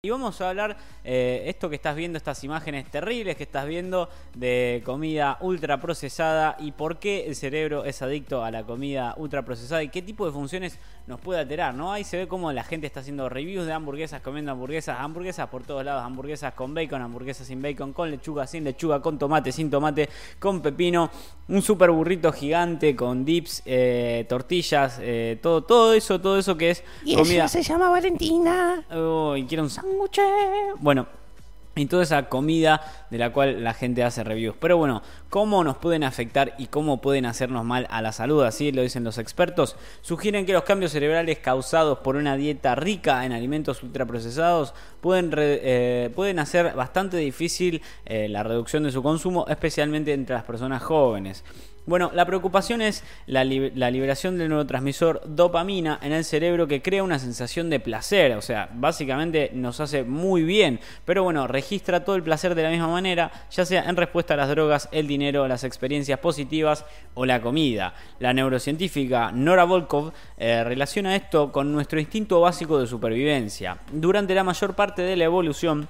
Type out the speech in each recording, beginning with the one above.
Y vamos a hablar eh, esto que estás viendo, estas imágenes terribles que estás viendo de comida ultra procesada y por qué el cerebro es adicto a la comida ultra procesada y qué tipo de funciones nos puede alterar, ¿no? Ahí se ve cómo la gente está haciendo reviews de hamburguesas, comiendo hamburguesas, hamburguesas por todos lados, hamburguesas con bacon, hamburguesas sin bacon, con lechuga, sin lechuga, con tomate, sin tomate, con pepino, un super burrito gigante con dips, eh, tortillas, eh, todo, todo eso, todo eso que es Y comida. ella se llama Valentina. Uy, quiero un sándwich. Bueno, y toda esa comida de la cual la gente hace reviews. Pero bueno, ¿cómo nos pueden afectar y cómo pueden hacernos mal a la salud? Así lo dicen los expertos. Sugieren que los cambios cerebrales causados por una dieta rica en alimentos ultraprocesados pueden, eh, pueden hacer bastante difícil eh, la reducción de su consumo, especialmente entre las personas jóvenes. Bueno, la preocupación es la, la liberación del neurotransmisor dopamina en el cerebro que crea una sensación de placer, o sea, básicamente nos hace muy bien, pero bueno, registra todo el placer de la misma manera, ya sea en respuesta a las drogas, el dinero, las experiencias positivas o la comida. La neurocientífica Nora Volkov eh, relaciona esto con nuestro instinto básico de supervivencia. Durante la mayor parte de la evolución,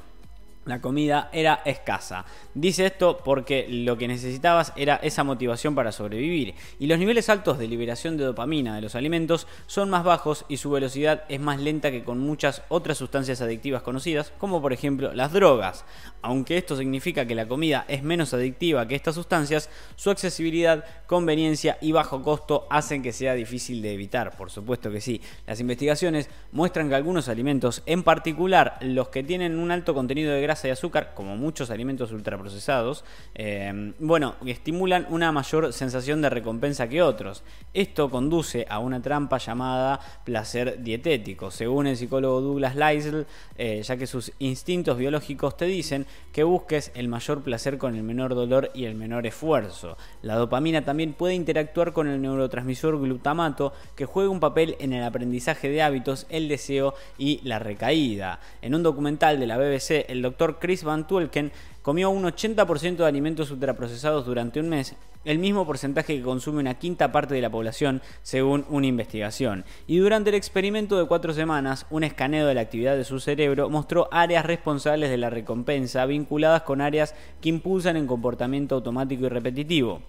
la comida era escasa. Dice esto porque lo que necesitabas era esa motivación para sobrevivir. Y los niveles altos de liberación de dopamina de los alimentos son más bajos y su velocidad es más lenta que con muchas otras sustancias adictivas conocidas, como por ejemplo las drogas. Aunque esto significa que la comida es menos adictiva que estas sustancias, su accesibilidad, conveniencia y bajo costo hacen que sea difícil de evitar. Por supuesto que sí. Las investigaciones muestran que algunos alimentos, en particular los que tienen un alto contenido de grasa y azúcar, como muchos alimentos ultraprocesados, eh, bueno, estimulan una mayor sensación de recompensa que otros. Esto conduce a una trampa llamada placer dietético, según el psicólogo Douglas Leisel, eh, ya que sus instintos biológicos te dicen que busques el mayor placer con el menor dolor y el menor esfuerzo. La dopamina también puede interactuar con el neurotransmisor glutamato, que juega un papel en el aprendizaje de hábitos, el deseo y la recaída. En un documental de la BBC, el doctor Chris Van Tulken comió un 80% de alimentos ultraprocesados durante un mes, el mismo porcentaje que consume una quinta parte de la población, según una investigación. Y durante el experimento de cuatro semanas, un escaneo de la actividad de su cerebro mostró áreas responsables de la recompensa vinculadas con áreas que impulsan el comportamiento automático y repetitivo.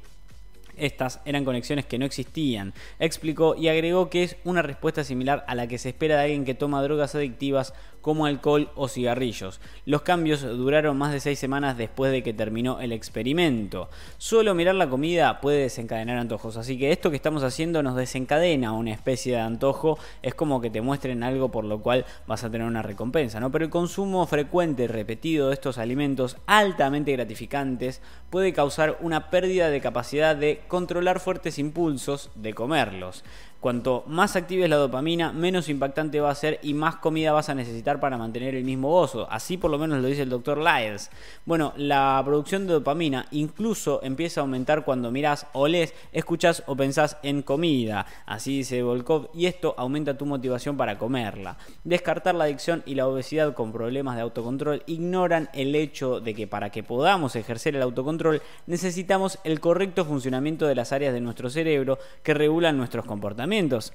Estas eran conexiones que no existían, explicó y agregó que es una respuesta similar a la que se espera de alguien que toma drogas adictivas como alcohol o cigarrillos. Los cambios duraron más de seis semanas después de que terminó el experimento. Solo mirar la comida puede desencadenar antojos, así que esto que estamos haciendo nos desencadena una especie de antojo, es como que te muestren algo por lo cual vas a tener una recompensa, ¿no? Pero el consumo frecuente y repetido de estos alimentos altamente gratificantes puede causar una pérdida de capacidad de controlar fuertes impulsos de comerlos. Cuanto más actives la dopamina, menos impactante va a ser y más comida vas a necesitar para mantener el mismo gozo. Así por lo menos lo dice el doctor Lyles. Bueno, la producción de dopamina incluso empieza a aumentar cuando mirás o lees, escuchás o pensás en comida. Así dice Volkov y esto aumenta tu motivación para comerla. Descartar la adicción y la obesidad con problemas de autocontrol ignoran el hecho de que para que podamos ejercer el autocontrol necesitamos el correcto funcionamiento de las áreas de nuestro cerebro que regulan nuestros comportamientos.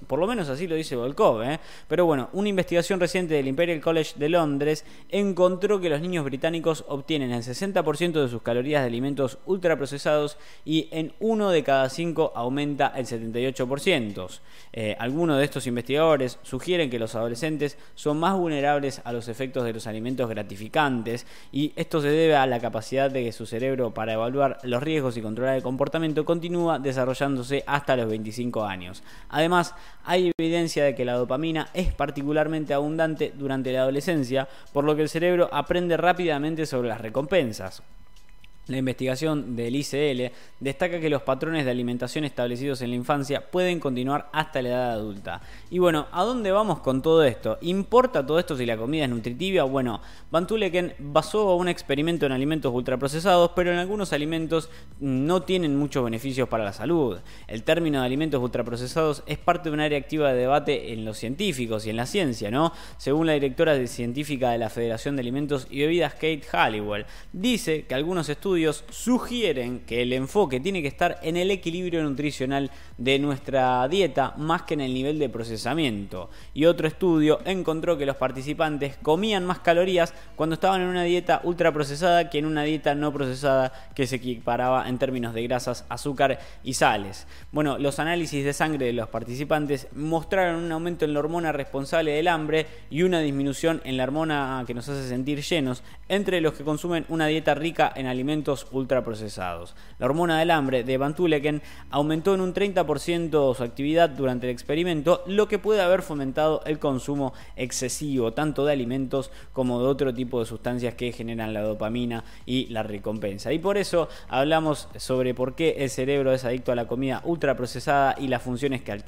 Por lo menos así lo dice Volkov. ¿eh? Pero bueno, una investigación reciente del Imperial College de Londres encontró que los niños británicos obtienen el 60% de sus calorías de alimentos ultraprocesados y en uno de cada cinco aumenta el 78%. Eh, algunos de estos investigadores sugieren que los adolescentes son más vulnerables a los efectos de los alimentos gratificantes y esto se debe a la capacidad de que su cerebro para evaluar los riesgos y controlar el comportamiento continúa desarrollándose hasta los 25 años. Además, hay evidencia de que la dopamina es particularmente abundante durante la adolescencia, por lo que el cerebro aprende rápidamente sobre las recompensas. La investigación del ICL destaca que los patrones de alimentación establecidos en la infancia pueden continuar hasta la edad adulta. Y bueno, ¿a dónde vamos con todo esto? ¿Importa todo esto si la comida es nutritiva? Bueno, Van Tuleken basó un experimento en alimentos ultraprocesados, pero en algunos alimentos no tienen muchos beneficios para la salud. El término de alimentos ultraprocesados es parte de un área activa de debate en los científicos y en la ciencia, ¿no? Según la directora científica de la Federación de Alimentos y Bebidas, Kate Halliwell, dice que algunos estudios sugieren que el enfoque tiene que estar en el equilibrio nutricional de nuestra dieta más que en el nivel de procesamiento. Y otro estudio encontró que los participantes comían más calorías cuando estaban en una dieta ultraprocesada que en una dieta no procesada que se equiparaba en términos de grasas, azúcar y sales. Bueno, los análisis de sangre de los participantes mostraron un aumento en la hormona responsable del hambre y una disminución en la hormona que nos hace sentir llenos entre los que consumen una dieta rica en ultraprocesados. La hormona del hambre de Van Tuleken aumentó en un 30% su actividad durante el experimento, lo que puede haber fomentado el consumo excesivo tanto de alimentos como de otro tipo de sustancias que generan la dopamina y la recompensa. Y por eso hablamos sobre por qué el cerebro es adicto a la comida ultraprocesada y las funciones que altera.